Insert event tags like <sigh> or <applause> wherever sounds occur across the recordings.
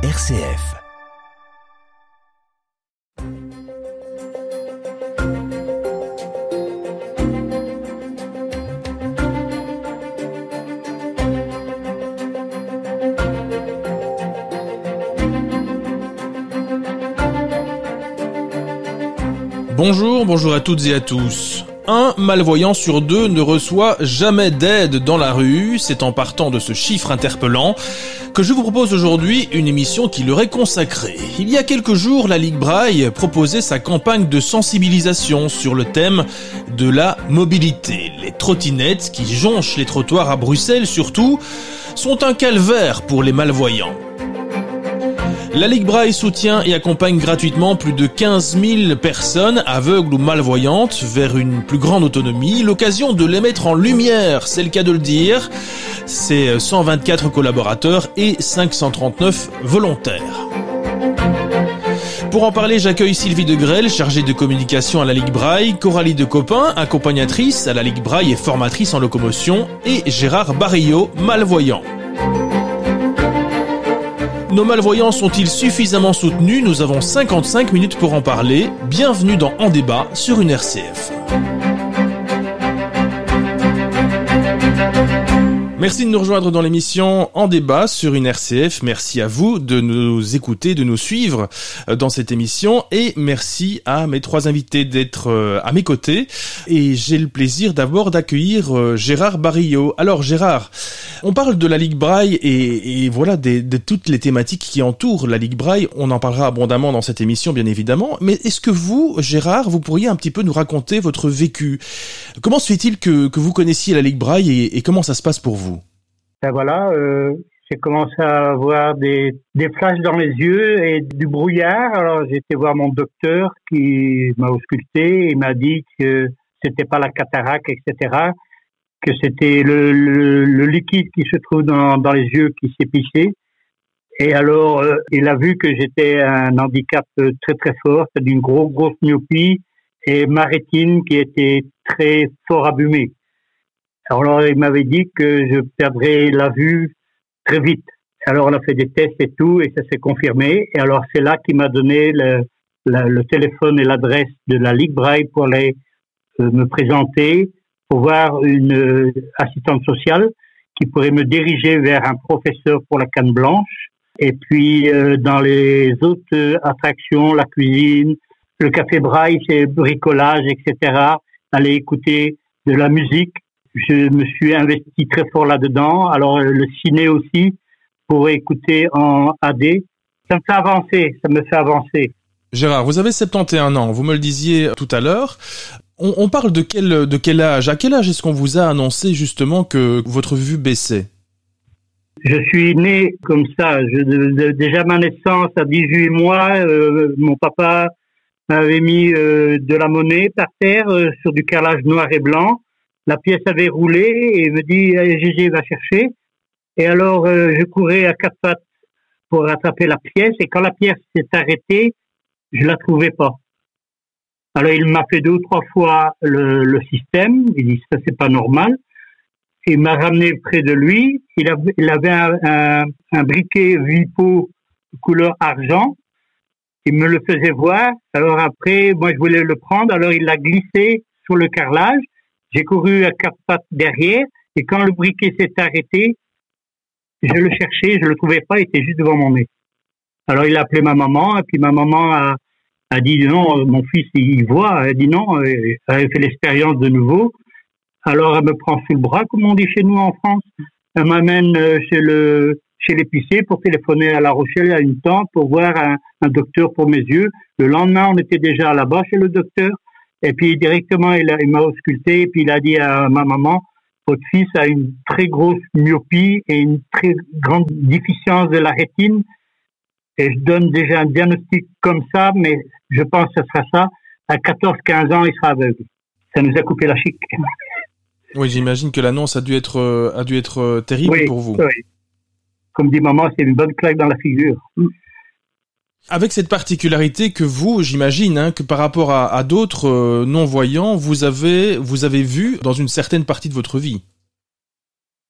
RCF. Bonjour, bonjour à toutes et à tous. Un malvoyant sur deux ne reçoit jamais d'aide dans la rue. C'est en partant de ce chiffre interpellant que je vous propose aujourd'hui une émission qui leur est consacrée. Il y a quelques jours, la Ligue Braille proposait sa campagne de sensibilisation sur le thème de la mobilité. Les trottinettes qui jonchent les trottoirs à Bruxelles surtout sont un calvaire pour les malvoyants. La Ligue Braille soutient et accompagne gratuitement plus de 15 000 personnes aveugles ou malvoyantes vers une plus grande autonomie, l'occasion de les mettre en lumière, c'est le cas de le dire. C'est 124 collaborateurs et 539 volontaires. Pour en parler, j'accueille Sylvie de Grelle, chargée de communication à la Ligue Braille, Coralie de Copin, accompagnatrice à la Ligue Braille et formatrice en locomotion, et Gérard Barillot, malvoyant. Nos malvoyants sont-ils suffisamment soutenus? Nous avons 55 minutes pour en parler. Bienvenue dans En débat sur une RCF. Merci de nous rejoindre dans l'émission En débat sur une RCF. Merci à vous de nous écouter, de nous suivre euh, dans cette émission et merci à mes trois invités d'être euh, à mes côtés. Et j'ai le plaisir d'abord d'accueillir euh, Gérard Barillot. Alors Gérard, on parle de la Ligue Braille et, voilà de toutes les thématiques qui entourent la Ligue Braille. On en parlera abondamment dans cette émission bien évidemment. Mais est-ce que vous, Gérard, vous pourriez un petit peu nous raconter votre vécu? Comment se fait-il que, que vous connaissiez la Ligue Braille et comment ça se passe pour vous? Ben voilà, euh, j'ai commencé à avoir des, des flashs dans les yeux et du brouillard. Alors j'ai été voir mon docteur qui m'a ausculté et m'a dit que c'était pas la cataracte, etc., que c'était le, le, le, liquide qui se trouve dans, dans les yeux qui s'épissait. Et alors, euh, il a vu que j'étais un handicap très très fort, d'une grosse grosse myopie et ma rétine qui était très fort abîmée. Alors il m'avait dit que je perdrais la vue très vite. Alors on a fait des tests et tout et ça s'est confirmé. Et alors c'est là qu'il m'a donné le, téléphone et l'adresse de la Ligue Braille pour aller euh, me présenter, pour voir une euh, assistante sociale qui pourrait me diriger vers un professeur pour la canne blanche. Et puis euh, dans les autres attractions, la cuisine, le café Braille, c'est bricolage, etc. Aller écouter de la musique je me suis investi très fort là-dedans. Alors le ciné aussi pour écouter en AD, ça me fait avancer, ça me fait avancer. Gérard, vous avez 71 ans, vous me le disiez tout à l'heure. On, on, parle de quel, de quel âge? À quel âge est-ce qu'on vous a annoncé justement que votre vue baissait? Je suis né comme ça. Je, de, déjà ma naissance à 18 mois, euh, mon papa m'avait mis euh, de la monnaie par terre euh, sur du carrelage noir et blanc. La pièce avait roulé et me dit Gégé va chercher. Et alors euh, je courais à quatre pattes pour rattraper la pièce et quand la pièce s'est arrêtée, je la trouvais pas. Alors il m'a fait deux ou trois fois le, système. Il dit ça c'est pas normal. Il m'a ramené près de lui. Il, avait, un, un briquet Vipo couleur argent. Il me le faisait voir. Alors après, moi je voulais le prendre. Alors il l'a glissé sur le carrelage. J'ai couru à quatre pattes derrière et quand le briquet s'est arrêté, je le cherchais, je le trouvais pas, il était juste devant mon nez. Alors il a appelé ma maman et puis ma maman a, a dit non, mon fils il voit. Elle a dit non, elle avait fait l'expérience de nouveau. Alors elle me prend sous le bras, comme on dit chez nous en France. Elle m'amène euh, chez le chez l'épicier pour téléphoner à La Rochelle à une tante pour voir un, un docteur pour mes yeux. Le lendemain, on était déjà là-bas chez le docteur. Et puis directement, il, il m'a ausculté et puis il a dit à ma maman, votre fils a une très grosse myopie et une très grande déficience de la rétine. Et je donne déjà un diagnostic comme ça, mais je pense que ce sera ça. À 14-15 ans, il sera aveugle. Ça nous a coupé la chic. Oui, j'imagine que l'annonce a dû être a dû être terrible oui, pour vous. Oui. Comme dit maman, c'est une bonne claque dans la figure. Avec cette particularité que vous, j'imagine, hein, que par rapport à, d'autres euh, non-voyants, vous avez, vous avez vu dans une certaine partie de votre vie.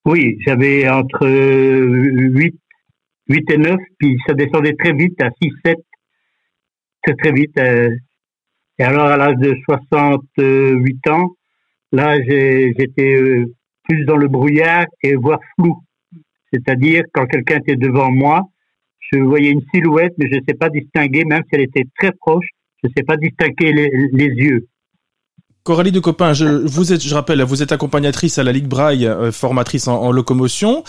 Oui, j'avais entre 8, 8 et 9, puis ça descendait très vite à 6, 7, très très vite. Euh. et alors à l'âge de 68 ans, là j'étais euh, plus dans le brouillard et voire flou. C'est-à-dire quand quelqu'un était devant moi, je voyais une silhouette, mais je ne sais pas distinguer, même si elle était très proche, je ne sais pas distinguer les yeux. Coralie de Copain, je, vous êtes, je rappelle, vous êtes accompagnatrice à la Ligue Braille, euh, formatrice en, locomotion.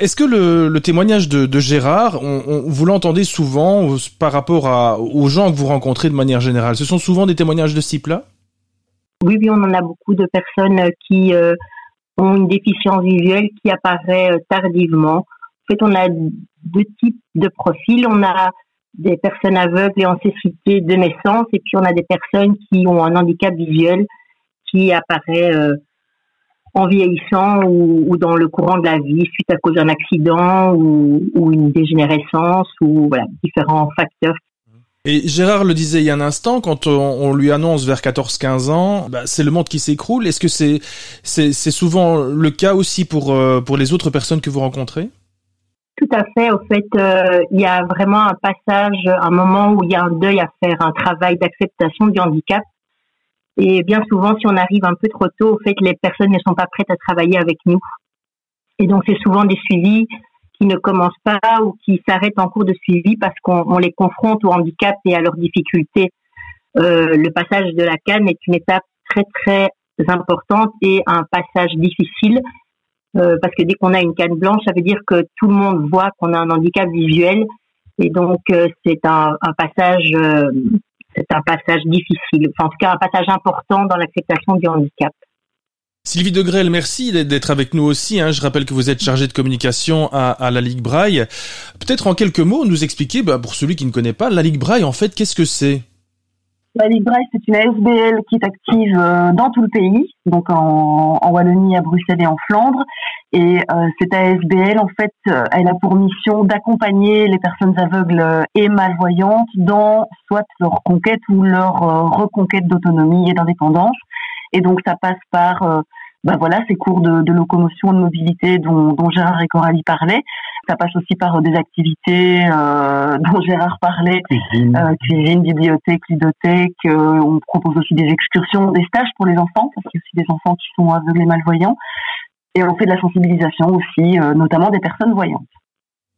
Est-ce que le, témoignage de, Gérard, on, vous l'entendez souvent par rapport à, aux gens que vous rencontrez de manière générale Ce sont souvent des témoignages de ce type-là? Oui, oui, on en a beaucoup de personnes qui euh, ont une déficience visuelle qui apparaît euh, tardivement. Fait, on a deux types de profils. On a des personnes aveugles et en cécité de naissance, et puis on a des personnes qui ont un handicap visuel qui apparaît euh, en vieillissant ou, dans le courant de la vie suite à cause d'un accident ou, une dégénérescence ou différents facteurs. Et Gérard le disait il y a un instant, quand on, lui annonce vers 14-15 ans, bah, c'est le monde qui s'écroule. Est-ce que c'est souvent le cas aussi euh, pour les autres personnes que vous rencontrez? Tout à fait. Au fait, euh, il y a vraiment un passage, un moment où il y a un deuil à faire, un travail d'acceptation du handicap et bien souvent, si on arrive un peu trop tôt, au fait, les personnes ne sont pas prêtes à travailler avec nous. Et donc, c'est souvent des suivis qui ne commencent pas ou qui s'arrêtent en cours de suivi parce qu'on les confronte au handicap et à leurs difficultés. Euh, le passage de la canne est une étape très très importante et un passage difficile euh, parce que dès qu'on a une canne blanche, ça veut dire que tout le monde voit qu'on a un handicap visuel et donc euh, c'est un, passage euh, c'est un passage difficile, en tout cas un passage important dans l'acceptation du handicap. Sylvie Degrelle, merci d'être avec nous aussi. Hein. Je rappelle que vous êtes chargée de communication à, la Ligue Braille. Peut-être en quelques mots nous expliquer, bah, pour celui qui ne connaît pas, la Ligue Braille, en fait, qu'est-ce que c'est? La Ligue c'est une ASBL qui est active euh, dans tout le pays, donc en, Wallonie, à Bruxelles et en Flandre. Et euh, cette ASBL, en fait, euh, elle a pour mission d'accompagner les personnes aveugles et malvoyantes dans soit leur conquête ou leur reconquête d'autonomie et d'indépendance. Et donc, ça passe par ben voilà, ces cours de, de, locomotion, de mobilité dont, dont Gérard et Coralie parlaient. Ça passe aussi par des activités euh, <laughs> dont Gérard parlait, cuisine, euh, cuisine bibliothèque, ludothèque. Euh, on propose aussi des excursions, des stages pour les enfants, parce qu'il y a aussi des enfants qui sont aveugles et malvoyants. Et on fait de la sensibilisation aussi, euh, notamment des personnes voyantes.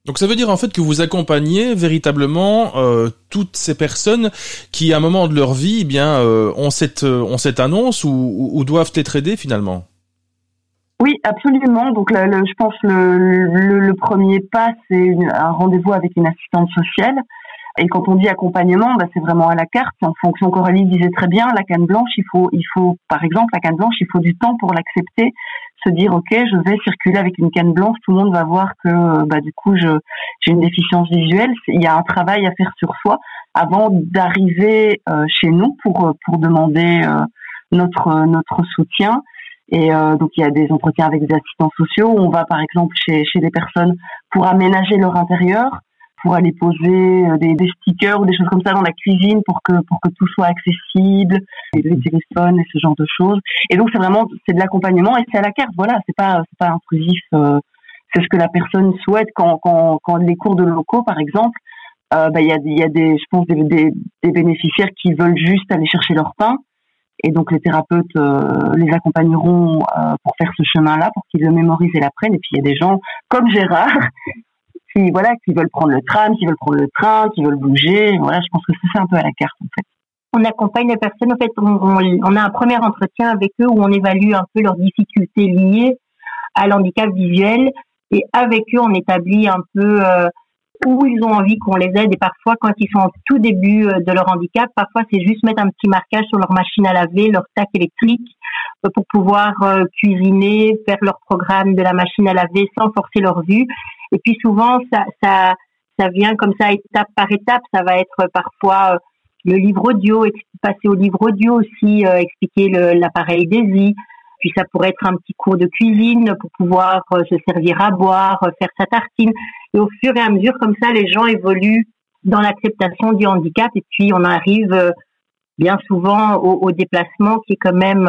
Donc ça veut dire en fait que vous accompagnez véritablement euh, toutes ces personnes qui à un moment de leur vie eh bien euh, ont cette ont cette annonce ou, ou doivent être aidées finalement? Oui, absolument. Donc, je pense le, le, le premier pas, c'est un rendez-vous avec une assistante sociale. Et quand on dit accompagnement, bah, c'est vraiment à la carte. En fonction, Coralie disait très bien, la canne blanche, il faut, il faut, par exemple, la canne blanche, il faut du temps pour l'accepter, se dire, ok, je vais circuler avec une canne blanche, tout le monde va voir que, bah, du coup, je, j'ai une déficience visuelle. Il y a un travail à faire sur soi avant d'arriver euh, chez nous pour pour demander euh, notre notre soutien. Et euh, donc il y a des entretiens avec des assistants sociaux. On va par exemple chez, chez des personnes pour aménager leur intérieur, pour aller poser euh, des, des, stickers ou des choses comme ça dans la cuisine pour que pour que tout soit accessible, les téléphones et ce genre de choses. Et donc c'est vraiment c'est de l'accompagnement et c'est à la carte. Voilà, c'est pas c'est pas intrusif. Euh, c'est ce que la personne souhaite quand quand quand les cours de locaux par exemple. Euh, bah, il y a il y a des je pense des, des bénéficiaires qui veulent juste aller chercher leur pain et donc les thérapeutes euh, les accompagneront euh, pour faire ce chemin-là, pour qu'ils le mémorisent et l'apprennent. Et puis il y a des gens comme Gérard <laughs> qui voilà qui veulent prendre le tram, qui veulent prendre le train, qui veulent bouger. Voilà, je pense que c'est un peu à la carte en fait. On accompagne les personnes. En fait, on, a un premier entretien avec eux où on évalue un peu leurs difficultés liées à l'handicap visuel et avec eux on établit un peu euh, où ils ont envie qu'on les aide. Et parfois quand ils sont au tout début euh, de leur handicap, parfois c'est juste mettre un petit marquage sur leur machine à laver, leur tac électrique euh, pour pouvoir euh, cuisiner, faire leur programme de la machine à laver sans forcer leur vue. Et puis souvent ça ça ça vient comme ça étape par étape, ça va être parfois le livre audio, passer au livre audio aussi, expliquer l'appareil DESI, puis ça pourrait être un petit cours de cuisine pour pouvoir euh, se servir à boire, euh, faire sa tartine. Et au fur et à mesure, comme ça, les gens évoluent dans l'acceptation du handicap. Et puis on arrive euh, bien souvent au, déplacement qui est quand même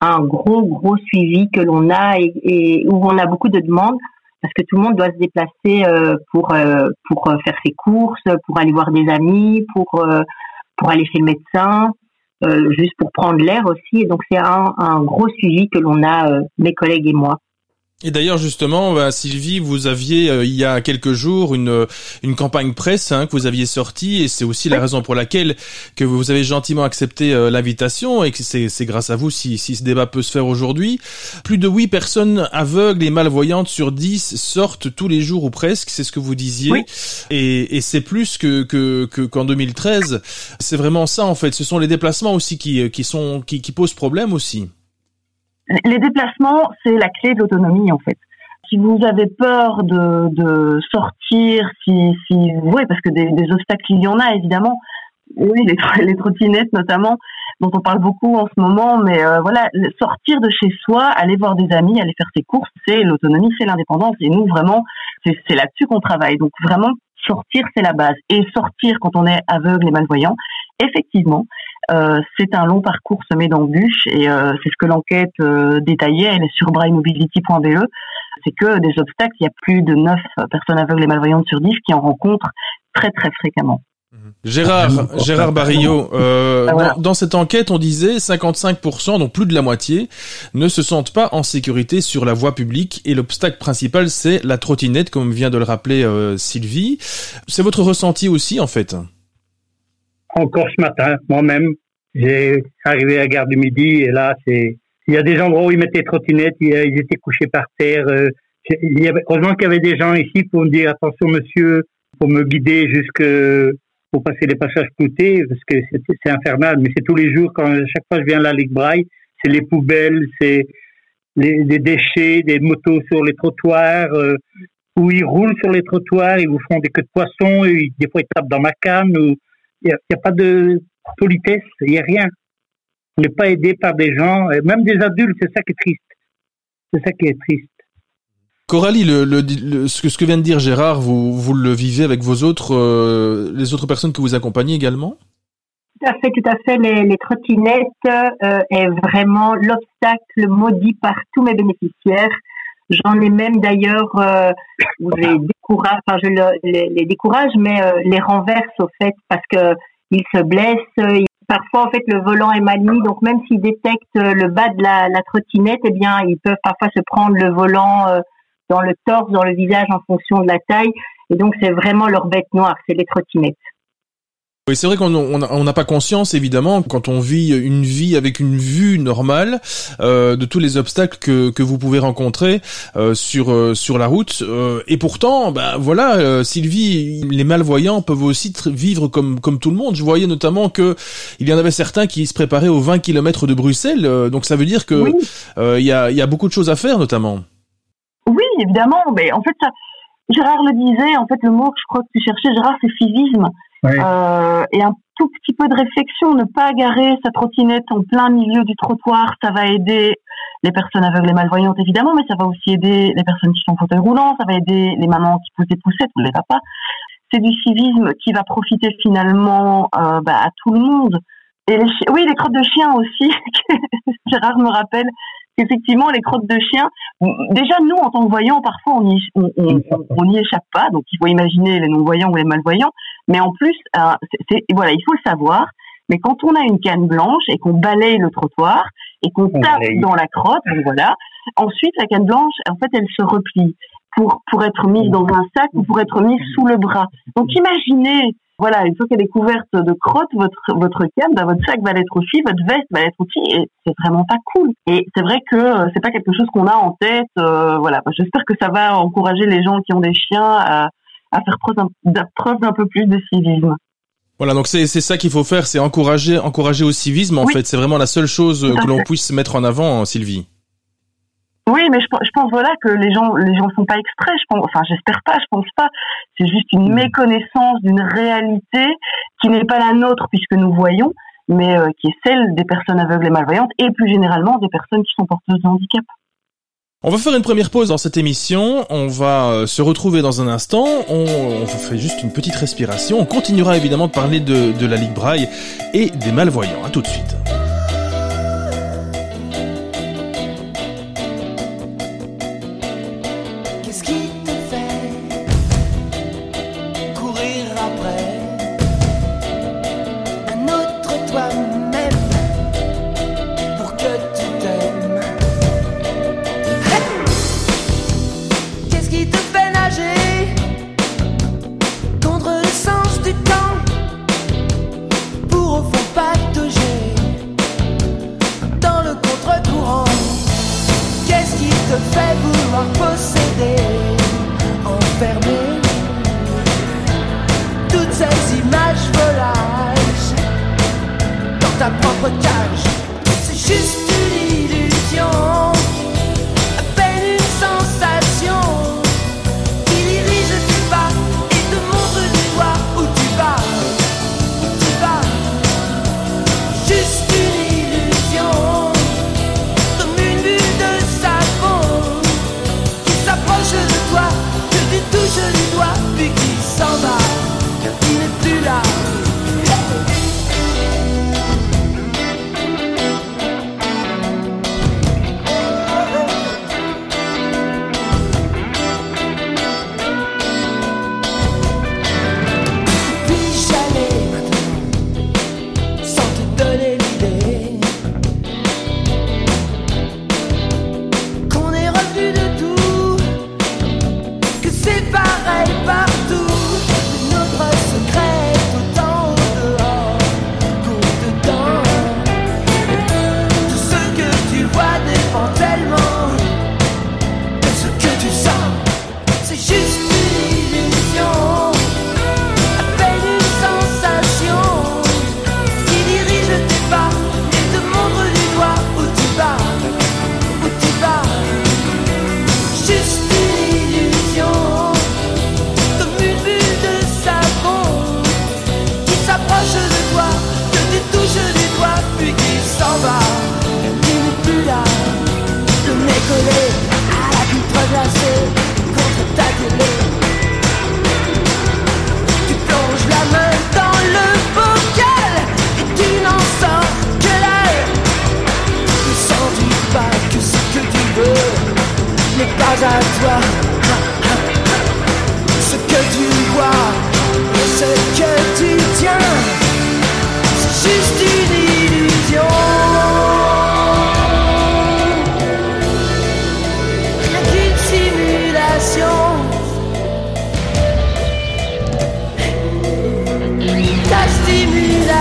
un, gros, gros suivi que l'on a et, où on a beaucoup de demandes. parce que tout le monde doit se déplacer pour pour faire ses courses, pour aller voir des amis, pour pour aller chez le médecin, juste pour prendre l'air aussi. Et donc c'est un, un gros suivi que l'on a mes collègues et moi. Et d'ailleurs justement, bah, Sylvie, vous aviez euh, il y a quelques jours une une campagne presse hein, que vous aviez sortie, et c'est aussi la raison pour laquelle que vous avez gentiment accepté euh, l'invitation, et que c'est c'est grâce à vous si si ce débat peut se faire aujourd'hui. Plus de huit personnes aveugles et malvoyantes sur 10 sortent tous les jours ou presque, c'est ce que vous disiez, et et c'est plus que que qu'en 2013. C'est vraiment ça en fait. Ce sont les déplacements aussi qui qui sont qui qui posent problème aussi. Les déplacements, c'est la clé de l'autonomie en fait. Si vous avez peur de, de sortir, si, si, oui, parce que des, des, obstacles il y en a évidemment. Oui, les, <laughs> les trottinettes notamment, dont on parle beaucoup en ce moment, mais euh, voilà, sortir de chez soi, aller voir des amis, aller faire ses courses, c'est l'autonomie, c'est l'indépendance. Et nous, vraiment, c'est là-dessus qu'on travaille. Donc vraiment, sortir, c'est la base. Et sortir quand on est aveugle et malvoyant, effectivement, c'est un long parcours semé d'embûches et euh, c'est ce que l'enquête euh, détaillait, elle est sur braillemobility.be, c'est que des obstacles, il y a plus de 9 personnes aveugles et malvoyantes sur 10 qui en rencontrent très très fréquemment. Mhm. Gérard, Gérard Barillot, ah, dans, cette enquête, on disait 55%, donc plus de la moitié, ne se sentent pas en sécurité sur la voie publique. Et l'obstacle principal, c'est la trottinette, comme vient de le rappeler Sylvie. C'est votre ressenti aussi, en fait? Encore ce matin, moi-même, j'ai arrivé à la gare du Midi et là, c'est, il y a des endroits où ils mettaient trottinettes, ils, étaient couchés par terre. Euh, il y avait, heureusement qu'il y avait des gens ici pour me dire attention monsieur, pour me guider jusque pour passer les passages cloutés, parce que c'est infernal, mais c'est tous les jours quand chaque fois je viens à la Ligue Braille, c'est les poubelles, c'est les, déchets, des motos sur les trottoirs, euh, où ils roulent sur les trottoirs, ils vous font des queues de poisson, et des fois ils tapent dans ma canne, ou n'y a, pas de politesse, il n'y a rien. On n'est pas aidé par des gens, même des adultes, c'est ça qui est triste. C'est ça qui est triste. Coralie, le, le, ce, que, ce que vient de dire Gérard, vous, vous le vivez avec vos autres, euh, les autres personnes que vous accompagnez également? Tout à fait, tout à fait. Les, les trottinettes euh, est vraiment l'obstacle maudit par tous mes bénéficiaires. J'en ai même d'ailleurs, euh, <coughs> les décourage, enfin je les, les, décourage, mais euh, les renverse au fait parce que ils se blessent. parfois en fait le volant est mal mis, donc même s'ils détectent le bas de la, la, trottinette, eh bien ils peuvent parfois se prendre le volant euh, dans le torse, dans le visage en fonction de la taille. Et donc c'est vraiment leur bête noire, c'est les trottinettes. Oui, c'est vrai qu'on on n'a pas conscience, évidemment, quand on vit une vie avec une vue normale, euh, de tous les obstacles que, que vous pouvez rencontrer euh, sur euh, sur la route. Et pourtant, bah voilà, Sylvie, les malvoyants peuvent aussi vivre comme comme tout le monde. Je voyais notamment que il y en avait certains qui se préparaient aux 20 km de Bruxelles. donc ça veut dire que il y a il y a beaucoup de choses à faire, notamment. Oui, évidemment. Mais en fait, ça, Gérard le disait. En fait, le mot que je crois que tu cherchais, Gérard, c'est euh, et un tout petit peu de réflexion, ne pas garer sa trottinette en plein milieu du trottoir, ça va aider les personnes aveugles et malvoyantes évidemment, mais ça va aussi aider les personnes qui sont en fauteuil roulant, ça va aider les mamans qui poussent des poussettes ou les papas. C'est du civisme qui va profiter finalement euh, bah, à tout le monde. Et les oui, les crottes de chien aussi. <laughs> Gérard me rappelle effectivement, les crottes de chien, déjà, nous, en tant que voyants, parfois, on n'y on, échappe pas. Donc, il faut imaginer les non-voyants ou les malvoyants. Mais en plus, euh, voilà, il faut le savoir. Mais quand on a une canne blanche et qu'on balaye le trottoir et qu'on tape dans la crotte, voilà, ensuite, la canne blanche, en fait, elle se replie pour, pour être mise dans un sac ou pour être mise sous le bras. Donc, imaginez voilà, une fois qu'elle est couverte de crottes, votre votre canne, bah, votre sac va l'être aussi, votre veste va l'être aussi, et c'est vraiment pas cool. Et c'est vrai que euh, c'est pas quelque chose qu'on a en tête. Euh, voilà, bah, j'espère que ça va encourager les gens qui ont des chiens à, à faire preuve d'un peu plus de civisme. Voilà, donc c'est ça qu'il faut faire, c'est encourager encourager au civisme. En fait, c'est vraiment la seule chose que l'on puisse mettre en avant, Sylvie. Oui, mais je, je, pense voilà que les gens les gens font pas exprès. Je pense, enfin, j'espère pas, je pense pas. C'est juste une mm. méconnaissance d'une réalité qui n'est pas la nôtre puisque nous voyons, mais euh, qui est celle des personnes aveugles et malvoyantes et plus généralement des personnes qui sont porteuses de handicap. On va faire une première pause dans cette émission. On va euh, se retrouver dans un instant. On, on, fait juste une petite respiration. On continuera évidemment de parler de, de la Ligue Braille et des malvoyants. À tout de suite.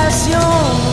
habitación.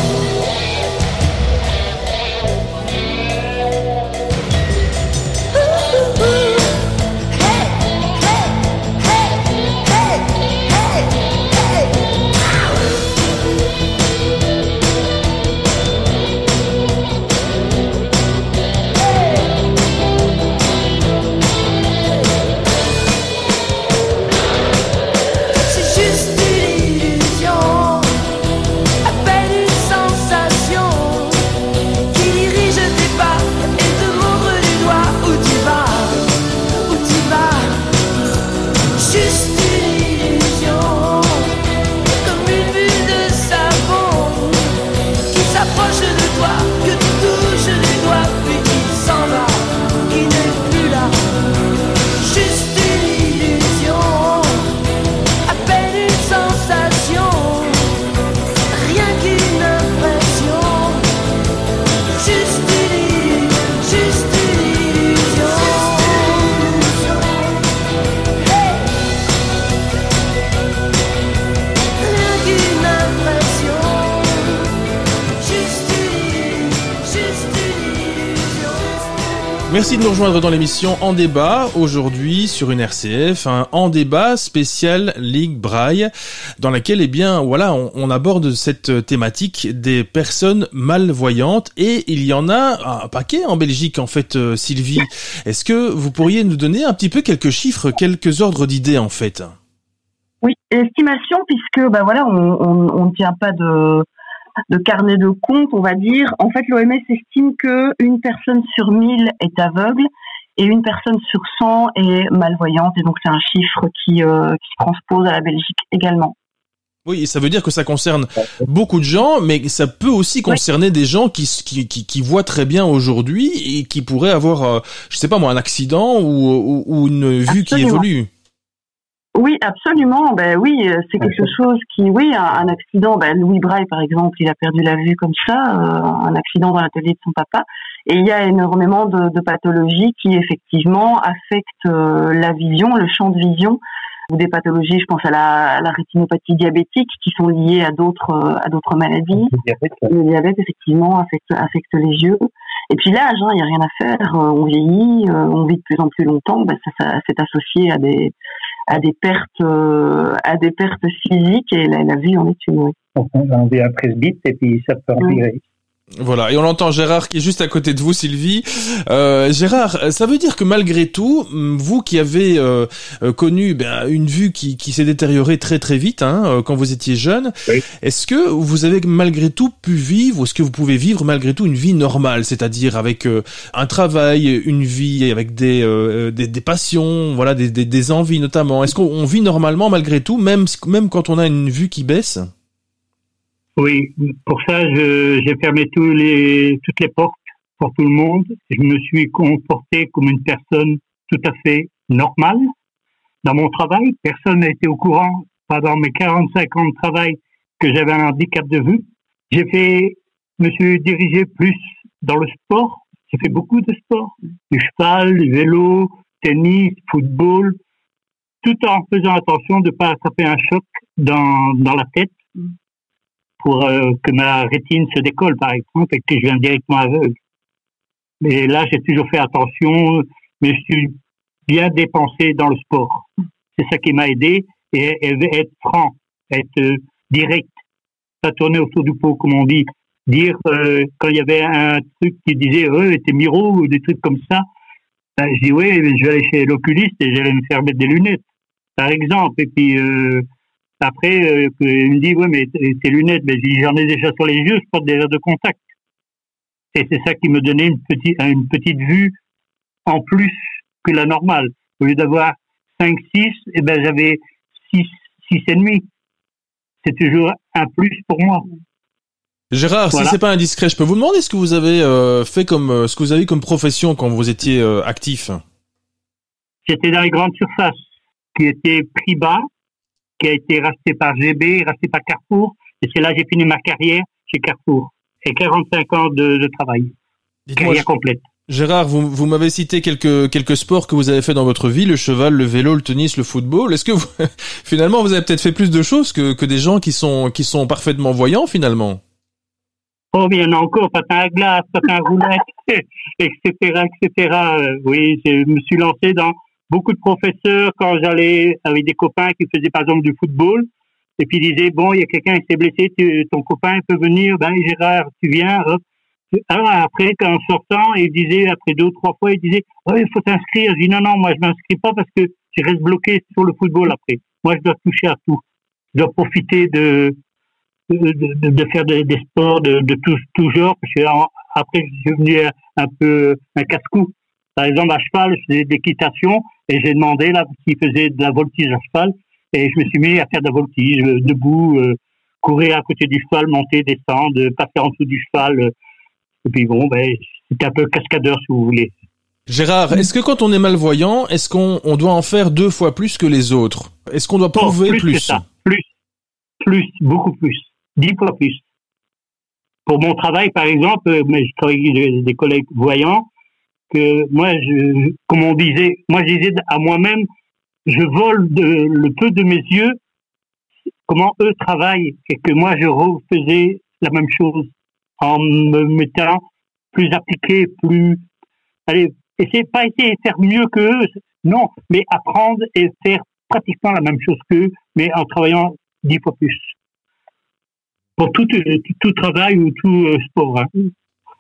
Merci de nous rejoindre dans l'émission En débat aujourd'hui sur une RCF, un En débat spécial Ligue Braille dans laquelle eh bien voilà on, aborde cette thématique des personnes malvoyantes et il y en a un paquet en Belgique en fait euh, Sylvie. Est-ce que vous pourriez nous donner un petit peu quelques chiffres, quelques ordres d'idées en fait? Oui, estimation puisque bah voilà on ne tient pas de de carnet de compte, on va dire. En fait, l'OMS estime que une personne sur 1000 est aveugle et une personne sur 100 est malvoyante. Et donc, c'est un chiffre qui, euh, qui se transpose à la Belgique également. Oui, ça veut dire que ça concerne beaucoup de gens, mais ça peut aussi concerner des gens qui, qui, qui, voient très bien aujourd'hui et qui pourraient avoir, euh, je sais pas moi, un accident ou, ou, une vue qui évolue. Oui, absolument. Ben oui, euh, c'est quelque chose qui, oui, un, accident. Ben Louis Braille, par exemple, il a perdu la vue comme ça, euh, un accident dans l'atelier de son papa. Et il y a énormément de, de pathologies qui effectivement affectent euh, la vision, le champ de vision, ou des pathologies. Je pense à la, la rétinopathie diabétique, qui sont liées à d'autres à d'autres maladies. Le diabète, le diabète effectivement affecte affecte les yeux. Et puis l'âge, il hein, n'y a rien à faire. on vieillit, on vit de plus en plus longtemps. Ben ça, ça c'est associé à des à des pertes euh, à des pertes physiques et la, la vie en est une. Oui. On vit un presbyte et puis ça peut empirer. Voilà, et on entend Gérard qui est juste à côté de vous, Sylvie. Euh, Gérard, ça veut dire que malgré tout, vous qui avez euh, euh, connu ben, une vue qui, qui s'est détériorée très très vite hein, euh, quand vous étiez jeune, est-ce que vous avez malgré tout pu vivre, ou est-ce que vous pouvez vivre malgré tout une vie normale, c'est-à-dire avec un travail, une vie avec des, des, des, passions, voilà, des, des, des envies notamment? Est-ce qu'on vit normalement malgré tout, même, même quand on a une vue qui baisse? Oui, pour ça, j'ai fermé tous les, toutes les portes pour tout le monde. Je me suis comporté comme une personne tout à fait normale. Dans mon travail, personne n'a été au courant pendant mes 45 ans de travail que j'avais un handicap de vue. J'ai fait, me suis dirigé plus dans le sport. J'ai fait beaucoup de sport. Du cheval, du vélo, tennis, football, tout en faisant attention de ne pas attraper un choc dans, dans la tête pour euh, que ma rétine se décolle, par exemple, et que je viens directement aveugle. Mais là, j'ai toujours fait attention, mais je suis bien dépensé dans le sport. C'est ça qui m'a aidé, et, être franc, être euh, direct, pas tourner autour du pot, comme on dit. Dire, euh, quand il y avait un truc qui disait, euh, t'es miro, ou des trucs comme ça, ben, je dis, oui, je vais aller chez l'oculiste et j'allais me faire mettre des lunettes, par exemple. Et puis, après, euh, il me dit, ouais, mais tes lunettes, ben, j'en ai déjà sur les yeux, je porte des verres de contact. Et c'est ça qui me donnait une petite, une petite vue en plus que la normale. Au lieu d'avoir 5, 6, eh ben, j'avais 6, 6 et demi. C'est toujours un plus pour moi. Gérard, si c'est pas indiscret, je peux vous demander ce que vous avez euh, fait comme, euh, ce que vous avez comme profession quand vous étiez euh, actif? J'étais dans les grandes surfaces, qui étaient prix bas, qui a été racheté par GB, racheté par Carrefour. Et c'est là que j'ai fini ma carrière chez Carrefour. Et 45 ans de, de travail. Carrière complète. Gérard, vous, vous m'avez cité quelques quelques sports que vous avez fait dans votre vie, le cheval, le vélo, le tennis, le football. Est-ce que vous, <laughs> finalement vous avez peut-être fait plus de choses que, que des gens qui sont qui sont parfaitement voyants finalement? Oh, mais il y en a encore, patin à glace, patin à roulette, <laughs> etc., etc. Euh, oui, je me suis lancé dans beaucoup de professeurs, quand j'allais avec des copains qui faisaient par exemple du football, et puis ils disaient, bon, il y a quelqu'un qui s'est blessé, ton copain peut venir, ben Gérard, tu viens. Alors après, quand sortant, il disait, après deux ou trois fois, il disait, oh, il faut t'inscrire. Je dis, non, non, moi je m'inscris pas parce que je reste bloqué sur le football après. Moi, je dois toucher à tout. Je dois profiter de, de, faire des, sports de, de tout, genre. Après, je suis devenu un peu un casse-cou. Par exemple, à cheval, je faisais de l'équitation et j'ai demandé là s'il faisait de la voltige à cheval et je me suis mis à faire de la voltige euh, debout, euh, courir à côté du cheval, monter, descendre, passer en dessous du cheval. Euh, et puis bon, ben, c'était un peu cascadeur si vous voulez. Gérard, est-ce que quand on est malvoyant, est-ce qu'on on doit en faire deux fois plus que les autres? Est-ce qu'on doit prouver plus, plus? ça. Plus, plus, beaucoup plus, dix fois plus. Pour mon travail, par exemple, mais je travaille avec des collègues voyants, que moi, je, comme on disait, moi je disais à moi-même, je vole de, le peu de mes yeux, comment eux travaillent, et que moi je refaisais la même chose en me mettant plus appliqué, plus, allez, essayer pas essayer de faire mieux que eux, non, mais apprendre et faire pratiquement la même chose qu'eux, mais en travaillant dix fois plus. Pour tout, tout, travail ou tout euh, sport. Hein.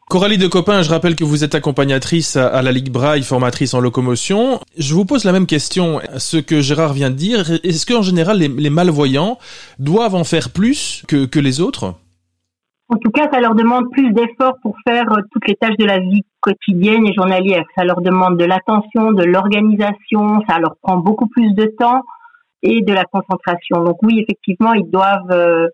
Coralie de Copain, je rappelle que vous êtes accompagnatrice à la Ligue Braille, formatrice en locomotion. Je vous pose la même question, ce que Gérard vient de dire. Est-ce qu'en général, les, malvoyants doivent en faire plus que, que les autres? En tout cas, ça leur demande plus d'efforts pour faire euh, toutes les tâches de la vie quotidienne et journalière. Ça leur demande de l'attention, de l'organisation, ça leur prend beaucoup plus de temps et de la concentration. Donc oui, effectivement, ils doivent euh,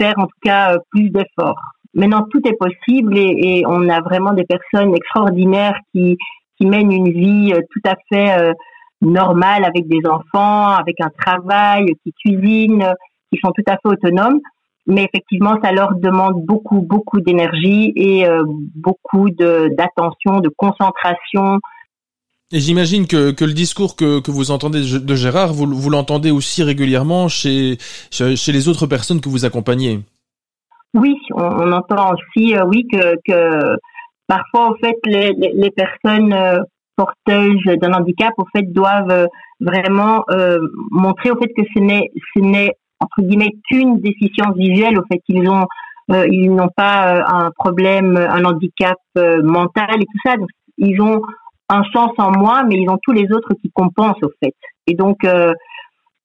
faire en tout cas euh, plus d'efforts. Maintenant, tout est possible et, on a vraiment des personnes extraordinaires qui, qui mènent une vie euh, tout à fait euh, normales avec des enfants, avec un travail, qui cuisinent, qui sont tout à fait autonomes. Mais effectivement, ça leur demande beaucoup, beaucoup d'énergie et euh, beaucoup d'attention, de, concentration. Et j'imagine que, que le discours que, que vous entendez de Gérard, vous, vous l'entendez aussi régulièrement chez, chez les autres personnes que vous accompagnez. Oui, on, entend aussi, euh, oui, que, que parfois, au fait, les, les, personnes euh, porteuses d'un handicap, au fait, doivent euh, vraiment montrer, au fait, que ce n'est, ce n'est entre guillemets qu'une déficience visuelle. Au fait, ils ont, ils n'ont pas un problème, un handicap mental et tout ça. Donc, ils ont un sens en moins, mais ils ont tous les autres qui compensent, au fait. Et donc,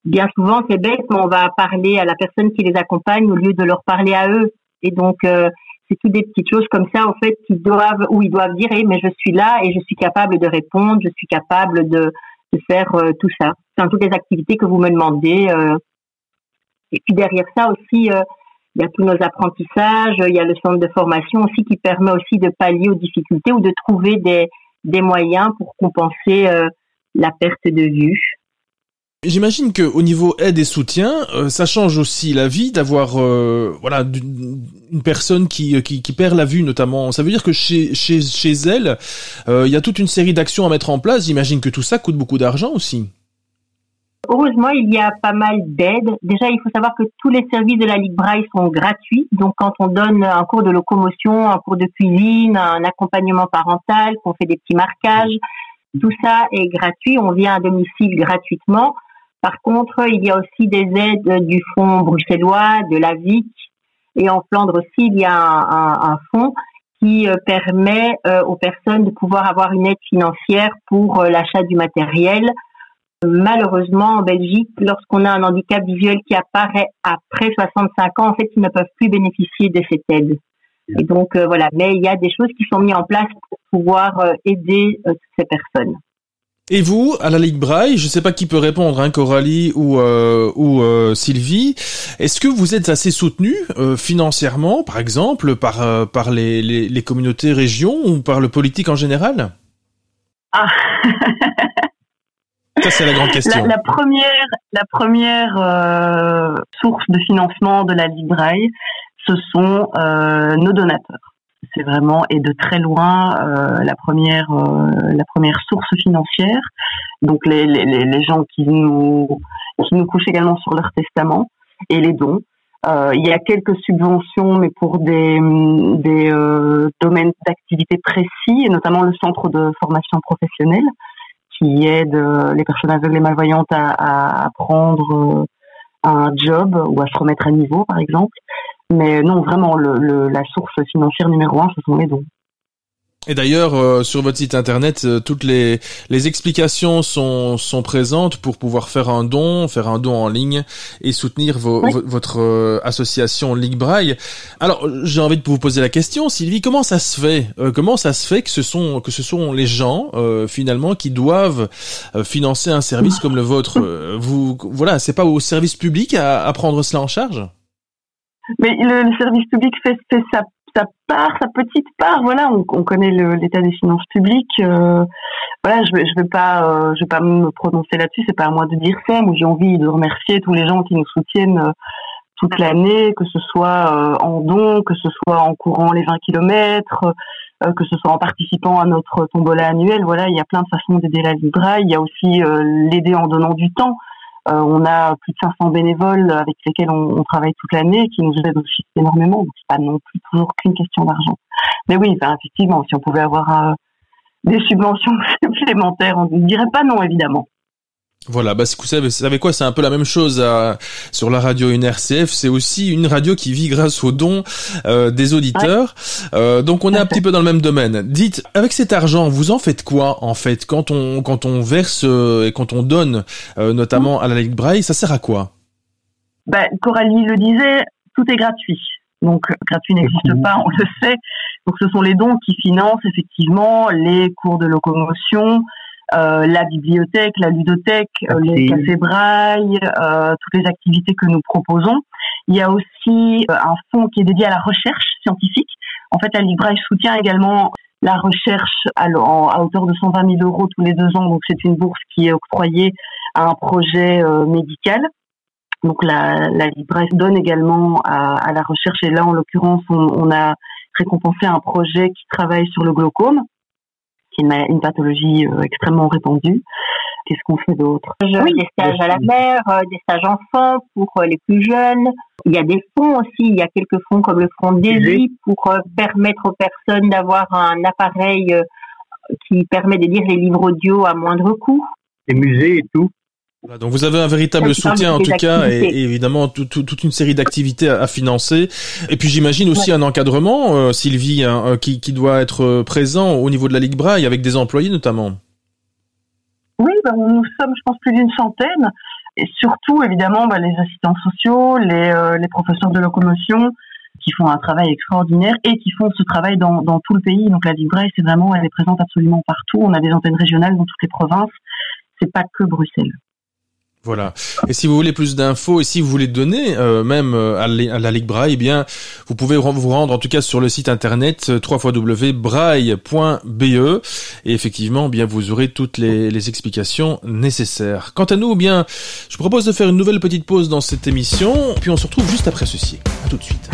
bien souvent, c'est bête, mais on va parler à la personne qui les accompagne au lieu de leur parler à eux. Et donc, euh, c'est toutes des petites choses comme ça, en fait, qui doivent, où ils doivent dire, eh, mais je suis là et je suis capable de répondre, je suis capable de, de faire euh, tout ça. C'est toutes les activités que vous me demandez. Euh. Et puis derrière ça aussi, il y a tous nos apprentissages, il y a le centre de formation aussi qui permet aussi de pallier aux difficultés ou de trouver des, des moyens pour compenser la perte de vue. J'imagine que au niveau aide et soutien, euh, ça change aussi la vie d'avoir euh, voilà une personne qui, qui, qui perd la vue notamment. Ça veut dire que chez chez chez elle, euh, il y a toute une série d'actions à mettre en place. J'imagine que tout ça coûte beaucoup d'argent aussi. Heureusement, il y a pas mal d'aides. Déjà, il faut savoir que tous les services de la Ligue Braille sont gratuits. Donc, quand on donne un cours de locomotion, un cours de cuisine, un accompagnement parental, qu'on fait des petits marquages, tout ça est gratuit. On vient à domicile gratuitement. Par contre, il y a aussi des aides du fonds bruxellois, de la VIC, et en Flandre aussi, il y a un, fonds qui euh, permet euh, aux personnes de pouvoir avoir une aide financière pour euh, l'achat du matériel. Malheureusement, en Belgique, lorsqu'on a un handicap visuel qui apparaît après 65 ans, en fait, ils ne peuvent plus bénéficier de cette aide. Et donc, voilà. Mais il y a des choses qui sont mises en place pour pouvoir aider ces personnes. Et vous, à la Ligue Braille, je ne sais pas qui peut répondre, hein, Coralie ou, euh, ou euh, Sylvie, est-ce que vous êtes assez soutenu euh, financièrement, par exemple, par, par les, les, communautés régions ou par le politique en général? Ah. Ça, c'est la grande question. La, première, la première source de financement de la Ligue Braille, ce sont nos donateurs c'est vraiment et de très loin euh, la première euh, la première source financière. Donc les, les, les gens qui nous qui nous couchent également sur leur testament et les dons. Euh, il y a quelques subventions, mais pour des, des euh, domaines d'activité précis, et notamment le centre de formation professionnelle, qui aide euh, les personnes aveugles et malvoyantes à, à prendre un job ou à se remettre à niveau, par exemple. Mais non, vraiment, le, la source financière numéro un, ce sont les dons. Et d'ailleurs, euh, sur votre site internet, euh, toutes les, les explications sont, sont présentes pour pouvoir faire un don, faire un don en ligne et soutenir vos, votre euh, association Ligue Braille. Alors, j'ai envie de vous poser la question, Sylvie, comment ça se fait Comment ça se fait que ce sont que ce sont les gens finalement qui doivent financer un service comme le vôtre? Vous, voilà, c'est pas au service public à, à prendre cela en charge? Mais le, service public fait, fait sa, sa, part, sa petite part. Voilà, on, on connaît l'état des finances publiques. Euh, voilà, je vais, je vais pas, euh, je vais pas me prononcer là-dessus. C'est pas à moi de dire ça. Moi, j'ai envie de remercier tous les gens qui nous soutiennent euh, toute l'année, que ce soit en dons, que ce soit en courant les 20 kilomètres, que ce soit en participant à notre tombola annuel. Voilà, il y a plein de façons d'aider la Libra. Il y a aussi l'aider en donnant du temps. Euh, on a plus de 500 bénévoles avec lesquels on, travaille toute l'année qui nous aident aussi énormément. Donc c'est pas non plus toujours qu'une question d'argent. Mais oui, effectivement, si on pouvait avoir euh, des subventions <laughs> supplémentaires, on ne dirait pas non, évidemment. Voilà, bah vous savez, vous savez quoi, c'est un peu la même chose à, sur la radio UNRCF. C'est aussi une radio qui vit grâce aux dons euh, des auditeurs. Euh, donc on est un petit peu dans le même domaine. Dites, avec cet argent, vous en faites quoi en fait quand on quand on verse euh, et quand on donne, notamment à la Ligue Braille, ça sert à quoi? Bah, Coralie le disait, tout est gratuit. Donc gratuit n'existe pas, on le sait. Donc ce sont les dons qui financent effectivement les cours de locomotion, euh, la bibliothèque, la ludothèque, euh, les cafés braille, euh, toutes les activités que nous proposons. Il y a aussi un fonds qui est dédié à la recherche scientifique. En fait, la Ligue Braille soutient également la recherche à, à, hauteur de 120 000 euros tous les deux ans. Donc c'est une bourse qui est octroyée à un projet médical. Donc la, la donne également à, à, la recherche et là en l'occurrence on, on, a récompensé un projet qui travaille sur le glaucome, qui est une, pathologie euh, extrêmement répandue. Qu'est-ce qu'on fait d'autre? Oui, Des stages à la mer, euh, des stages enfants pour euh, les plus jeunes. Il y a des fonds aussi, il y a quelques fonds comme le fonds DESI pour permettre aux personnes d'avoir un appareil qui permet de lire les livres audio à moindre coût. Les musées et tout donc vous avez un véritable soutien en tout cas et, évidemment toute une série d'activités à, financer. Et puis j'imagine aussi un encadrement, euh, Sylvie, hein, euh, qui, doit être euh, présent au niveau de la Ligue Braille avec des employés notamment. Oui, ben, nous sommes je pense plus d'une centaine et surtout évidemment ben, les assistants sociaux, les, les professeurs de locomotion qui font un travail extraordinaire et qui font ce travail dans, dans tout le pays. Donc la Ligue Braille, c'est vraiment, elle est présente absolument partout. On a des antennes régionales dans toutes les provinces. C'est pas que Bruxelles. Voilà. Et si vous voulez plus d'infos et si vous voulez donner euh, même euh, à, la Ligue Braille, eh bien, vous pouvez vous rendre en tout cas sur le site internet euh, www.braille.be et effectivement, eh bien, vous aurez toutes les, explications nécessaires. Quant à nous, eh bien, je propose de faire une nouvelle petite pause dans cette émission, puis on se retrouve juste après ceci. À tout de suite.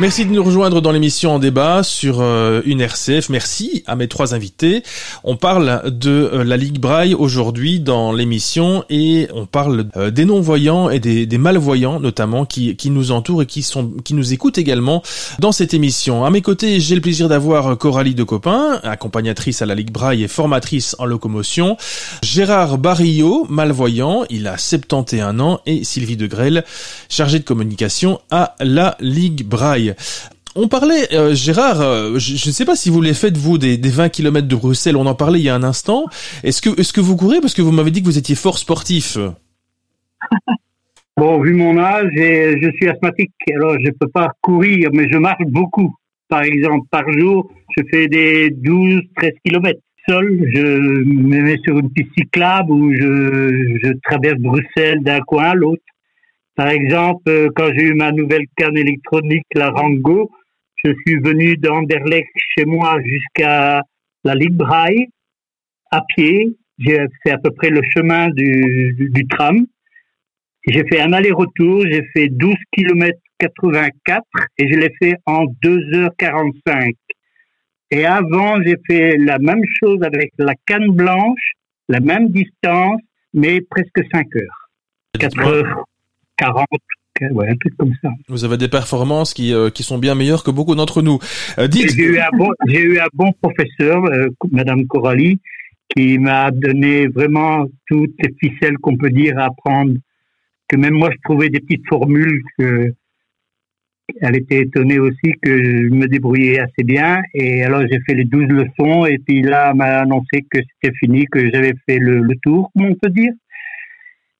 Merci de nous rejoindre dans l'émission en débat sur euh, une RCF. Merci à mes trois invités. On parle de euh, la Ligue Braille aujourd'hui dans l'émission et on parle euh, des non-voyants et des, malvoyants notamment qui, qui nous entourent et qui sont qui nous écoutent également dans cette émission. À mes côtés, j'ai le plaisir d'avoir Coralie de Copin, accompagnatrice à la Ligue Braille et formatrice en locomotion, Gérard Barillot, malvoyant, il a 71 ans et Sylvie de Grelle, chargée de communication à la Ligue Braille. On parlait, euh, Gérard, euh, je ne sais pas si vous les faites vous des, des 20 km de Bruxelles. On en parlait il y a un instant. Est-ce que est-ce que vous courez parce que vous m'avez dit que vous étiez fort sportif? <laughs> Bon, vu mon âge, je suis asthmatique, alors je peux pas courir, mais je marche beaucoup. Par exemple, par jour, je fais des 12, 13 km. Seul, je me mets sur une piste cyclable où je traverse Bruxelles d'un coin à l'autre. Par exemple, euh, quand j'ai eu ma nouvelle canne électronique, la Rango, je suis venu d'Anderlecht chez moi jusqu'à la Ligue Braille à pied. J'ai fait à peu près le chemin du, du, du tram. J'ai fait un aller-retour, j'ai fait 12 km 84 et je l'ai fait en 2h45. Et avant, j'ai fait la même chose avec la canne blanche, la même distance, mais presque 5 heures. 4 heures 40, ouais, un truc comme ça. Vous avez des performances qui, euh, qui sont bien meilleures que beaucoup d'entre nous. Euh, dites... J'ai eu un bon, j'ai eu un bon professeur, euh, Madame Coralie, qui m'a donné vraiment toutes les ficelles qu'on peut dire à apprendre. Que même moi, je trouvais des petites formules que elle était étonnée aussi que je me débrouillais assez bien. Et alors, j'ai fait les 12 leçons. Et puis là, elle m'a annoncé que c'était fini, que j'avais fait le, le tour, comme on peut dire.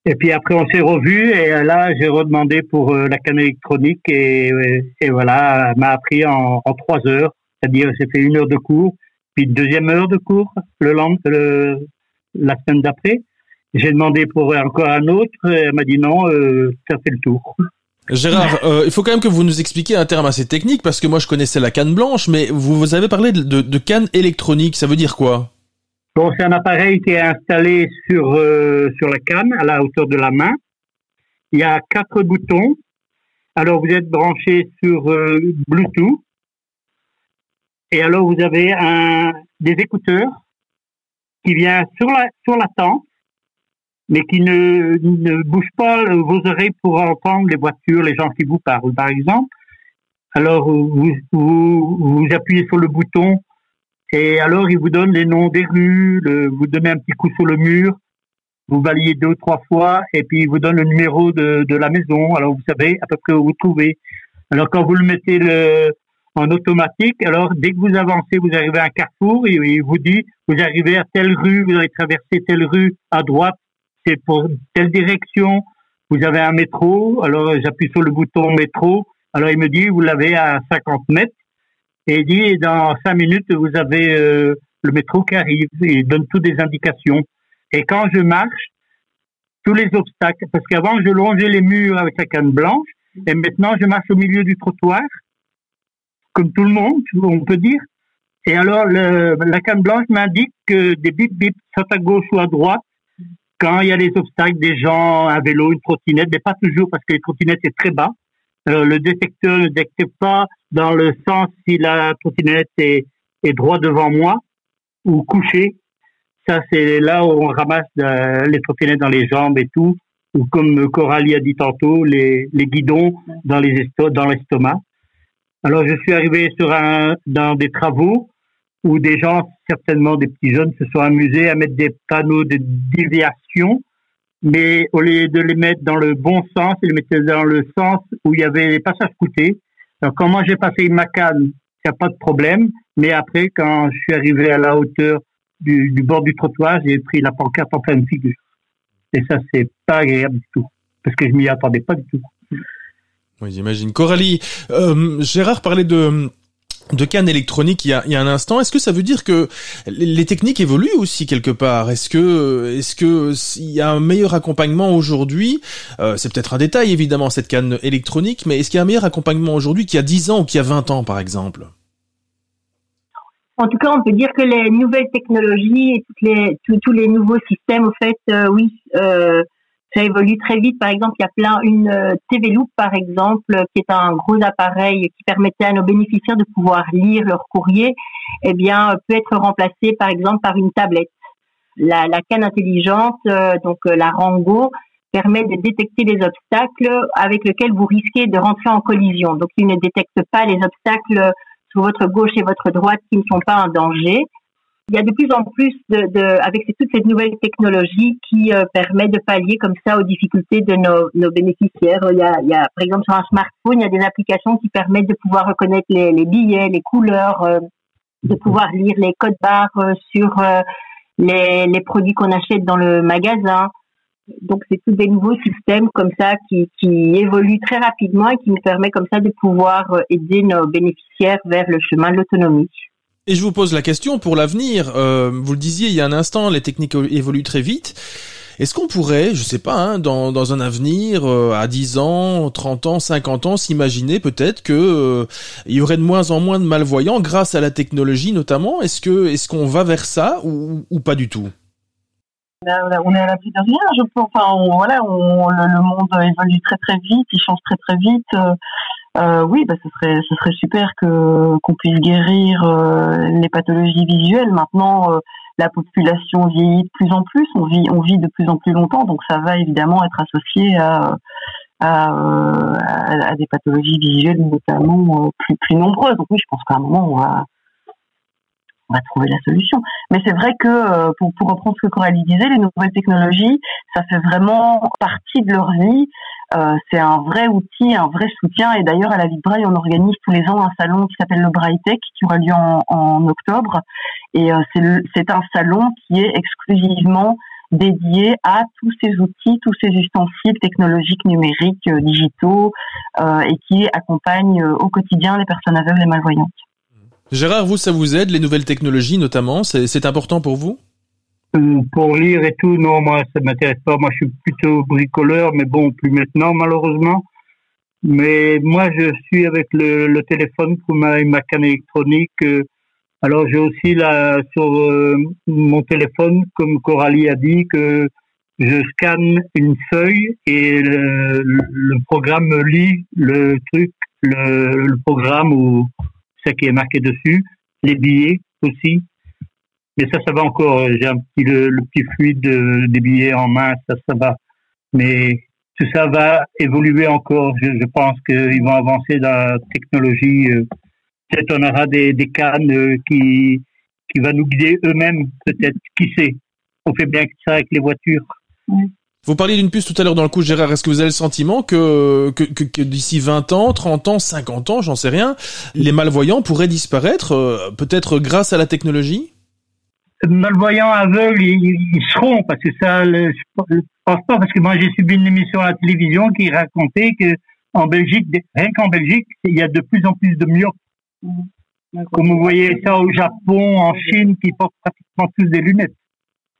Et puis après, on s'est revus et là, j'ai redemandé pour euh, la canne électronique et, et voilà, elle m'a appris en, trois heures. C'est-à-dire, j'ai fait une heure de cours, puis une deuxième heure de cours le, le la semaine d'après. J'ai demandé pour encore un autre, et elle m'a dit non, euh, ça fait le tour. Gérard, euh, il faut quand même que vous nous expliquiez un terme assez technique parce que moi je connaissais la canne blanche, mais vous, vous avez parlé de canne électronique. Ça veut dire quoi? Bon, c'est un appareil qui est installé sur euh, sur la canne à la hauteur de la main. Il y a quatre boutons. Alors vous êtes branché sur euh, Bluetooth et alors vous avez un des écouteurs qui vient sur la sur la tente, mais qui ne ne bouge pas vos oreilles pour entendre les voitures, les gens qui vous parlent, par exemple. Alors vous vous, vous appuyez sur le bouton et alors, il vous donne les noms des rues, le, vous donnez un petit coup sur le mur, vous balayez deux ou trois fois, et puis il vous donne le numéro de, de la maison. Alors, vous savez à peu près où vous trouvez. Alors, quand vous le mettez le, en automatique, alors dès que vous avancez, vous arrivez à un carrefour, et il vous dit, vous arrivez à telle rue, vous allez traverser telle rue à droite, c'est pour telle direction. Vous avez un métro, alors j'appuie sur le bouton métro, alors il me dit, vous l'avez à 50 mètres et dit dans cinq minutes vous avez euh, le métro qui arrive et il donne toutes des indications. Et quand je marche, tous les obstacles, parce qu'avant je longeais les murs avec la canne blanche et maintenant je marche au milieu du trottoir, comme tout le monde, on peut dire. Et alors la canne blanche m'indique que des bip bip soit à gauche ou à droite quand il y a les obstacles, des gens, un vélo, une trottinette, mais pas toujours parce que les trottinettes c'est très bas. Le détecteur ne détecte pas dans le sens si la trottinette est, est droit devant moi ou couchée. Ça, c'est là où on ramasse euh, les trottinettes dans les jambes et tout, ou comme Coralie a dit tantôt, les, les guidons dans les esto dans l'estomac. Alors, je suis arrivé sur un, dans des travaux où des gens, certainement des petits jeunes, se sont amusés à mettre des panneaux de déviation mais au lieu de les mettre dans le bon sens, ils les mettaient dans le sens où il y avait les passages coûtés. Alors, quand moi j'ai passé ma canne, il n'y a pas de problème. Mais après, quand je suis arrivé à la hauteur du, du bord du trottoir, j'ai pris la pancarte en pleine figure. Et ça, c'est pas agréable du tout. Parce que je m'y attendais pas du tout. Oui, j'imagine. Coralie, euh, Gérard parlait de de canne électronique il y a, un instant. Est-ce que ça veut dire que les techniques évoluent aussi quelque part? Est-ce que est-ce que y a un meilleur accompagnement aujourd'hui euh, C'est peut-être un détail évidemment cette canne électronique, mais est-ce qu'il y a un meilleur accompagnement aujourd'hui qu'il y a 10 ans ou qu'il y a 20 ans par exemple? En tout cas, on peut dire que les nouvelles technologies et tous, les nouveaux systèmes, au fait, euh, oui, euh, ça évolue très vite. Par exemple, il y a plein une euh, TV Loop par exemple, qui est un gros appareil qui permettait à nos bénéficiaires de pouvoir lire leur courrier, eh bien peut être remplacé par exemple par une tablette. La, la canne intelligente, euh, donc euh, la Rango, permet de détecter les obstacles avec lesquels vous risquez de rentrer en collision. Donc il ne détecte pas les obstacles sur votre gauche et votre droite qui ne sont pas un danger il y a de plus en plus de, de avec toutes ces nouvelles technologies qui euh, permettent de pallier comme ça aux difficultés de nos, nos bénéficiaires. Il y, a, il y, a, par exemple sur un smartphone, il y a des applications qui permettent de pouvoir reconnaître les, les billets, les couleurs, euh, de pouvoir lire les codes barres euh, sur euh, les, les produits qu'on achète dans le magasin. Donc c'est tous des nouveaux systèmes comme ça qui, qui évoluent très rapidement et qui nous permet comme ça de pouvoir aider nos bénéficiaires vers le chemin de l'autonomie. Et je vous pose la question pour l'avenir. Euh, vous le disiez il y a un instant, les techniques évoluent très vite. Est-ce qu'on pourrait, je sais pas, hein, dans, dans un avenir, euh, à 10 ans, 30 ans, 50 ans, s'imaginer peut-être que euh, il y aurait de moins en moins de malvoyants grâce à la technologie notamment? Est-ce que est-ce qu'on va vers ça ou, pas du tout? On est à l'abri de rien, je pense. Enfin, voilà, le, le, monde évolue très très vite, il change très très vite. Euh, euh, oui, bah, ce serait, ce serait super que qu'on puisse guérir euh, les pathologies visuelles. Maintenant, euh, la population vieillit de plus en plus, on vit, on vit de plus en plus longtemps, donc ça va évidemment être associé à à, à, à des pathologies visuelles notamment euh, plus plus nombreuses. Donc oui, je pense qu'à un moment on va on va trouver la solution. Mais c'est vrai que, euh, pour, pour reprendre ce que Coralie disait, les nouvelles technologies, ça fait vraiment partie de leur vie. Euh, c'est un vrai outil, un vrai soutien. Et d'ailleurs, à la Vie de Braille, on organise tous les ans un salon qui s'appelle le Braille Tech, qui aura lieu en, en octobre. Et euh, c'est un salon qui est exclusivement dédié à tous ces outils, tous ces ustensiles technologiques, numériques, euh, digitaux, euh, et qui accompagnent euh, au quotidien les personnes aveugles et malvoyantes. Gérard, vous, ça vous aide, les nouvelles technologies notamment? C'est important pour vous? Euh, Pour lire et tout, non, moi, ça m'intéresse pas. Moi, je suis plutôt bricoleur, mais bon, plus maintenant, malheureusement. Mais moi, je suis avec le, téléphone pour ma, ma canne électronique. Euh, alors, j'ai aussi là, sur euh, mon téléphone, comme Coralie a dit, que je scanne une feuille et le, le programme me lit le truc, le, le programme ou ce qui est marqué dessus, les billets aussi. Mais ça, ça va encore. J'ai un petit le, petit fluide de, des billets en main, ça, ça va. Mais tout ça va évoluer encore. Je, pense qu'ils vont avancer dans la technologie. Peut-être on aura des, des cannes qui qui va nous guider eux-mêmes, peut-être. Qui sait? On fait bien ça avec les voitures. Vous parliez d'une puce tout à l'heure dans le coup, Gérard. Est-ce que vous avez le sentiment que, d'ici 20 ans, 30 ans, 50 ans, j'en sais rien, les malvoyants pourraient disparaître, euh, peut-être grâce à la technologie? Malvoyants, aveugles, ils, ils seront, parce que ça, le, je pense pas, parce que moi j'ai subi une émission à la télévision qui racontait que en Belgique, rien qu'en Belgique, il y a de plus en plus de myopes. Comme vous voyez ça au Japon, en Chine, qui portent pratiquement tous des lunettes,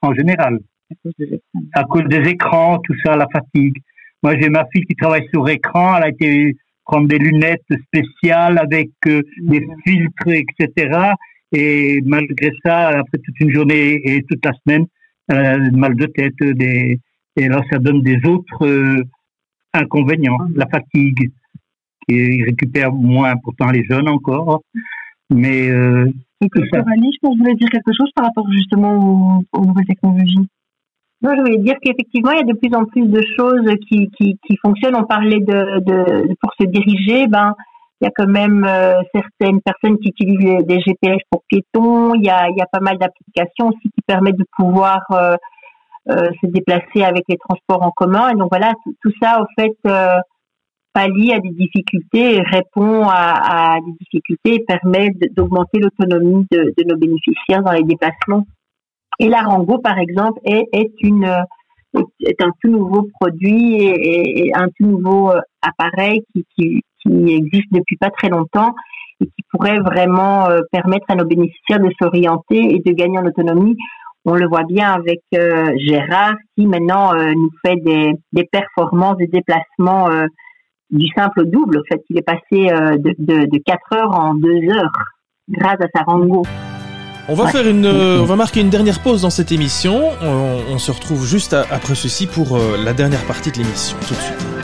en général à cause des écrans. À cause des écrans, tout ça, la fatigue. Moi, j'ai ma fille qui travaille sur écran. Elle a été prendre des lunettes spéciales avec euh, des filtres, etc. Et malgré ça, après toute une journée et toute la semaine, elle a mal de tête. Des... Et alors, ça donne des autres euh, inconvénients. La fatigue, qui récupère moins pourtant les jeunes encore. Mais euh, tout ça. Je pense que vous voulez dire quelque chose par rapport justement aux, aux nouvelles technologies? Non, je voulais dire qu'effectivement, il y a de plus en plus de choses qui, qui, qui fonctionnent. On parlait de, de, pour se diriger, ben, il y a quand même euh, certaines personnes qui utilisent des GPS pour piétons. Il y a, il y a pas mal d'applications aussi qui permettent de pouvoir euh, euh, se déplacer avec les transports en commun. Et donc voilà, tout, ça, au fait, euh, pallie à des difficultés, répond à, à des difficultés et permet d'augmenter l'autonomie de, de nos bénéficiaires dans les déplacements. Et la Rango, par exemple, est, est un tout nouveau produit et, un tout nouveau euh, appareil qui, existe depuis pas très longtemps et qui pourrait vraiment euh, permettre à nos bénéficiaires de s'orienter et de gagner en autonomie. On le voit bien avec euh, Gérard qui maintenant euh, nous fait des, performances, des déplacements euh, du simple au double. En fait, il est passé de, de, de 4 heures en 2 heures grâce à sa Rango. On va Ouais. faire une, euh, on va marquer une dernière pause dans cette émission. On, on se retrouve juste à- après ceci pour euh, la dernière partie de l'émission. Tout de suite.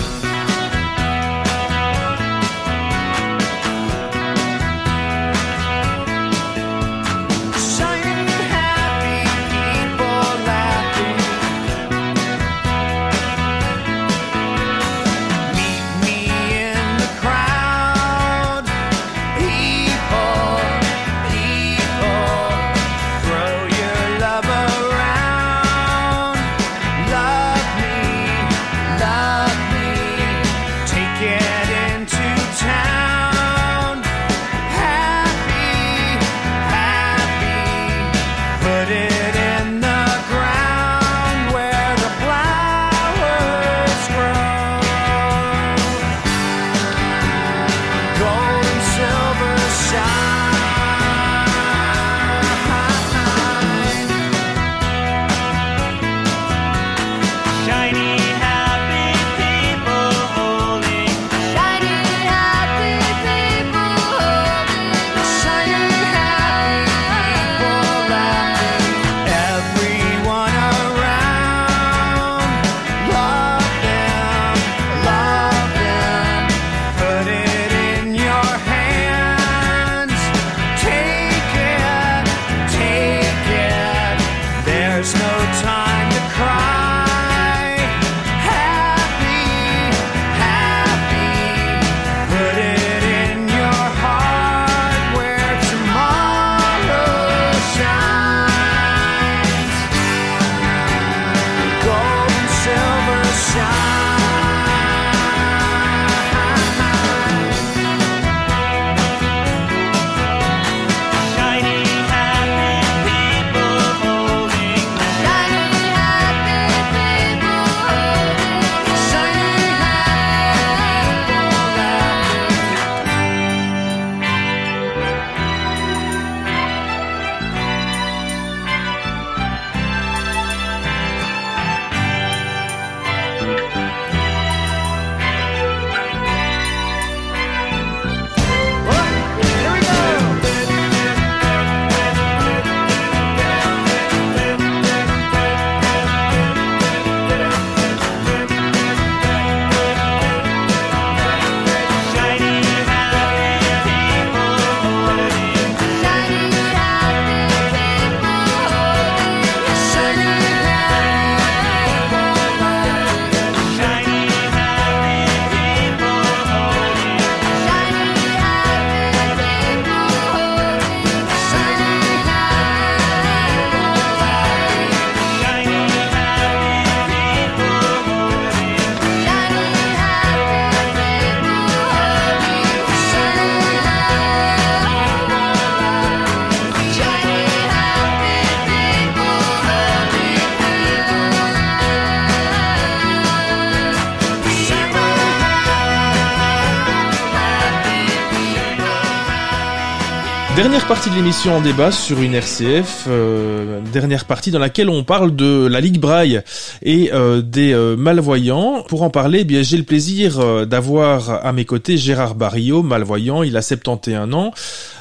Partie de l'émission en débat sur une RCF, euh, dernière partie dans laquelle on parle de la Ligue Braille et euh, des euh, malvoyants. Pour en parler, eh bien j'ai le plaisir euh, d'avoir à mes côtés Gérard Barillot, malvoyant, il a 71 ans,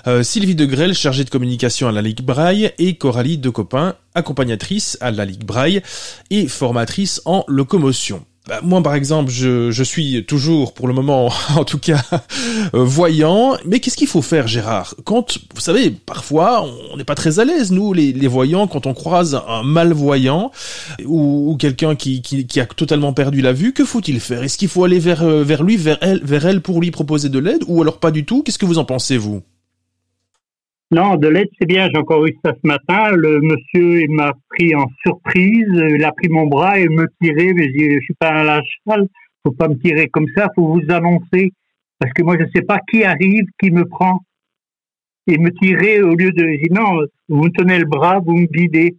euh, Sylvie Degrelle, chargée de communication à la Ligue Braille, et Coralie Decopin, accompagnatrice à la Ligue Braille et formatrice en locomotion. Bah, moi, par exemple, je, je suis toujours, pour le moment, <laughs> en tout cas, euh, voyant. Mais qu'est-ce qu'il faut faire, Gérard? Quand, vous savez, parfois, on n'est pas très à l'aise, nous, les, les voyants, quand on croise un malvoyant ou, quelqu'un qui a totalement perdu la vue, que faut-il faire? Est-ce qu'il faut aller vers, euh, vers lui, vers elle, vers elle pour lui proposer de l'aide ou alors pas du tout? Qu'est-ce que vous en pensez, vous? Non, de l'aide, c'est bien. J'ai encore eu ça ce matin. Le monsieur, m'a pris en surprise. Il a pris mon bras et me tirait. Mais je je suis pas un lâche-cheval. Faut pas me tirer comme ça. Faut vous annoncer. Parce que moi, je sais pas qui arrive, qui me prend. Et me tirer au lieu de, non, vous me tenez le bras, vous me guidez.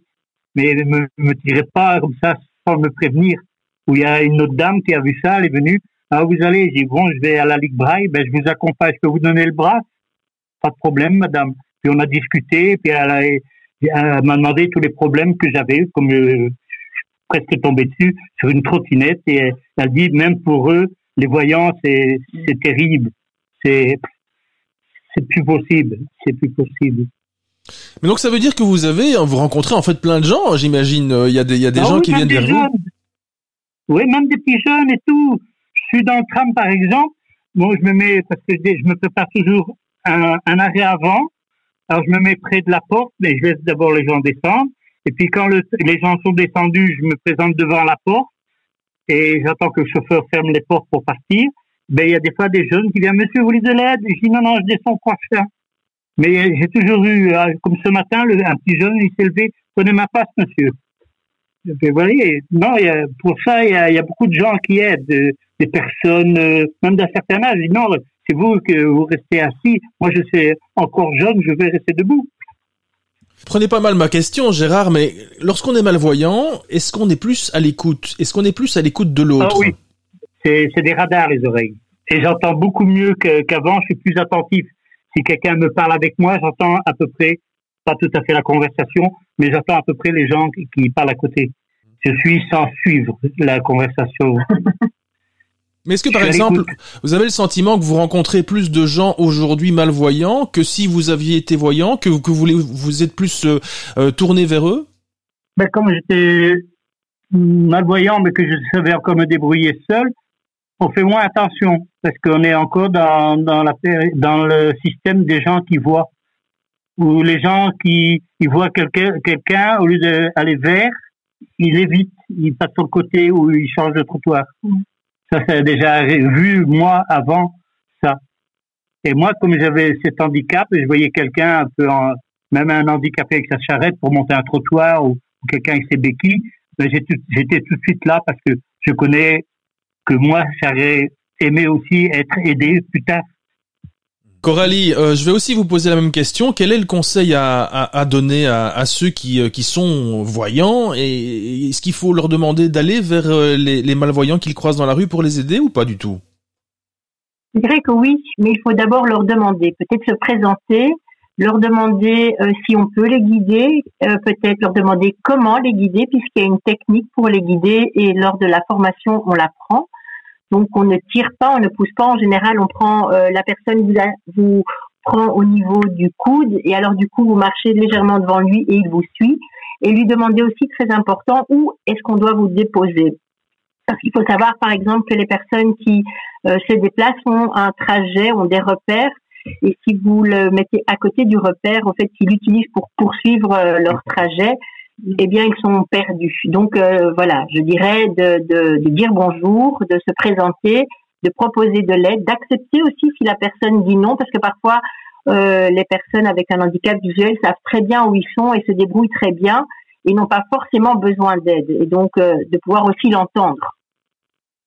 Mais ne me, tirez pas comme ça sans me prévenir. Où il y a une autre dame qui a vu ça, elle est venue. Ah, vous allez, j'ai bon, je vais à la Ligue Braille, ben, je vous accompagne, je peux vous donner le bras? Pas de problème, madame. Puis on a discuté, puis elle, a- elle m'a demandé tous les problèmes que j'avais, comme euh, je suis presque tombé dessus sur une trottinette, et elle, elle dit même pour eux, les voyants, c'est c'est terrible, c'est c'est plus possible, c'est plus possible. Mais donc ça veut dire que vous avez, vous rencontrez en fait plein de gens, j'imagine. Euh, Il y a des, il y a des Ah gens oui, qui viennent vers vous. Oui, même des petits jeunes et tout. Je suis dans le tram, par exemple. Bon, je me mets, parce que je je me prépare toujours un, un arrêt avant. Alors, je me mets près de la porte, mais je laisse d'abord les gens descendre. Et puis, quand le- les gens sont descendus, je me présente devant la porte et j'attends que le chauffeur ferme les portes pour partir. Ben, il y a des fois des jeunes qui viennent, monsieur, vous voulez de l'aide? Je dis, non, non, je descends prochain. Mais euh, j'ai toujours eu, euh, comme ce matin, un petit jeune, il s'est levé, prenez ma passe, monsieur. Vous voyez, non, pour ça, il y, a, beaucoup de gens qui aident, euh, des personnes, même d'un certain âge. Non, c'est vous que vous restez assis. Moi, je suis encore jeune, je vais rester debout. Prenez pas mal ma question, Gérard, mais lorsqu'on est malvoyant, est-ce qu'on est plus à l'écoute? Est-ce qu'on est plus à l'écoute de l'autre? Ah oui. C'est c'est des radars, les oreilles. Et j'entends beaucoup mieux que- qu'avant, je suis plus attentif. Si quelqu'un me parle avec moi, j'entends à peu près, pas tout à fait la conversation, mais j'entends à peu près les gens qui, qui parlent à côté. Je suis sans suivre la conversation. <laughs> Mais est-ce que par exemple, vous avez le sentiment que vous rencontrez plus de gens aujourd'hui malvoyants que si vous aviez été voyant, que, que vous, voulez- vous êtes plus euh, euh, tourné vers eux? Ben, comme j'étais malvoyant, mais que je savais encore me débrouiller seul, on fait moins attention parce qu'on est encore dans, dans, la, péri- dans le système des gens qui voient. Où les gens qui ils voient quelqu'un, quelqu'un au lieu d'aller vers, ils évitent, ils passent sur le côté ou ils changent de trottoir. Ça, <laughs> c'est déjà vu, moi, avant ça. Et moi, comme j'avais cet handicap, je voyais quelqu'un un peu, en, même un handicapé avec sa charrette pour monter un trottoir ou, quelqu'un avec ses béquilles, ben, j'ai tout- j'étais tout de suite là parce que je connais que moi, j'aurais aimé aussi être aidé plus tard. Coralie, euh, je vais aussi vous poser la même question. Quel est le conseil à, donner à, ceux qui, euh, sont voyants et est-ce qu'il faut leur demander d'aller vers euh, les, malvoyants qu'ils croisent dans la rue pour les aider ou pas du tout? Je dirais que oui, mais il faut d'abord leur demander, peut-être se présenter, leur demander si on peut les guider, peut-être leur demander comment les guider, puisqu'il y a une technique pour les guider et lors de la formation, on l'apprend. Donc on ne tire pas, on ne pousse pas. En général, on prend euh, la personne vous, prend au niveau du coude et alors du coup vous marchez légèrement devant lui et il vous suit. Et lui demander aussi très important où est-ce qu'on doit vous déposer? Parce qu'il faut savoir par exemple que les personnes qui euh, se déplacent ont un trajet, ont des repères. Et si vous le mettez à côté du repère, en fait, qu'ils l'utilisent pour poursuivre euh, leur trajet, eh bien, ils sont perdus. Donc, euh, voilà, je dirais de, de, de dire bonjour, de se présenter, de proposer de l'aide, d'accepter aussi si la personne dit non, parce que parfois, euh, les personnes avec un handicap visuel savent très bien où ils sont et se débrouillent très bien et n'ont pas forcément besoin d'aide. Et donc, euh, de pouvoir aussi l'entendre.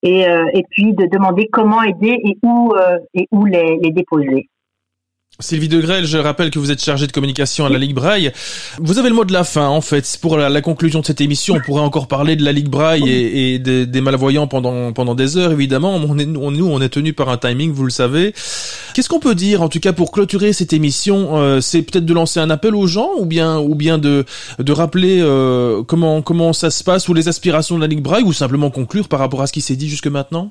Et, euh, et puis de demander comment aider et où, euh, et où les, les déposer. Sylvie Degrelle, je rappelle que vous êtes chargée de communication à la Ligue Braille. Vous avez le mot de la fin, en fait. Pour la, conclusion de cette émission, on pourrait encore parler de la Ligue Braille et, des, malvoyants pendant, pendant des heures, évidemment. On est, nous, on est tenu par un timing, vous le savez. Qu'est-ce qu'on peut dire, en tout cas, pour clôturer cette émission euh, C'est peut-être de lancer un appel aux gens ou bien, ou bien de, de rappeler euh, comment, comment ça se passe ou les aspirations de la Ligue Braille ou simplement conclure par rapport à ce qui s'est dit jusque maintenant?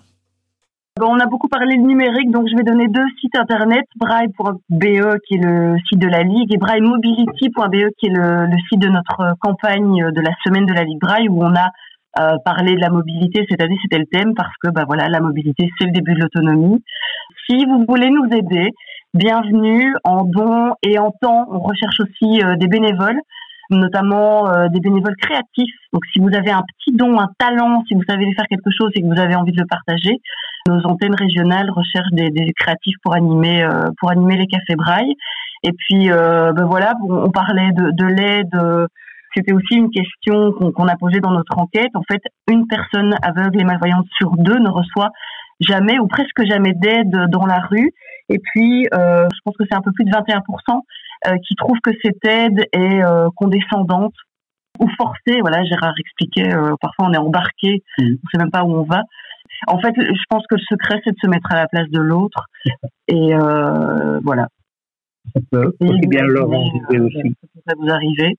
On a beaucoup parlé de numérique, donc je vais donner deux sites internet, braille.be qui est le site de la Ligue et braillemobility.be qui est le, site de notre campagne de la semaine de la Ligue Braille où on a euh, parlé de la mobilité. Cette année, c'était le thème parce que bah voilà, la mobilité, c'est le début de l'autonomie. Si vous voulez nous aider, bienvenue en dons et en temps. On recherche aussi euh, des bénévoles notamment euh, des bénévoles créatifs. Donc si vous avez un petit don, un talent, si vous savez faire quelque chose et que vous avez envie de le partager, nos antennes régionales recherchent des, des créatifs pour animer euh, pour animer les cafés braille. Et puis euh, ben voilà, on, parlait de, de l'aide. euh, C'était aussi une question qu'on qu'on a posée dans notre enquête. En fait, une personne aveugle et malvoyante sur deux ne reçoit jamais ou presque jamais d'aide dans la rue. Et puis, euh, je pense que c'est un peu plus de 21% euh, qui trouvent que cette aide est euh, condescendante ou forcée. Voilà, Gérard expliquait, euh, parfois on est embarqué, Mhm. on sait même pas où on va. En fait, je pense que le secret, c'est de se mettre à la place de l'autre. Et euh, voilà. Ça peut aussi bien leur arriver aussi. Ça vous arriver.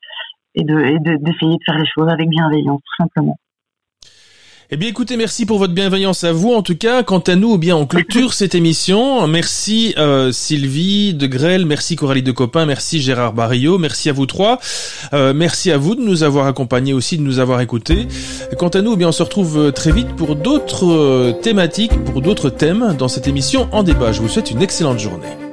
Et de et de- d'essayer de, faire les choses avec bienveillance, tout simplement. Eh bien, écoutez, merci pour votre bienveillance à vous. En tout cas, quant à nous, eh bien, on clôture cette émission. Merci euh, Sylvie de Grelle, merci Coralie de Copin, merci Gérard Barillot, merci à vous trois. Euh, merci à vous de nous avoir accompagnés aussi, de nous avoir écoutés. Quant à nous, eh bien, on se retrouve euh, très vite pour d'autres euh, thématiques, pour d'autres thèmes dans cette émission en débat. Je vous souhaite une excellente journée.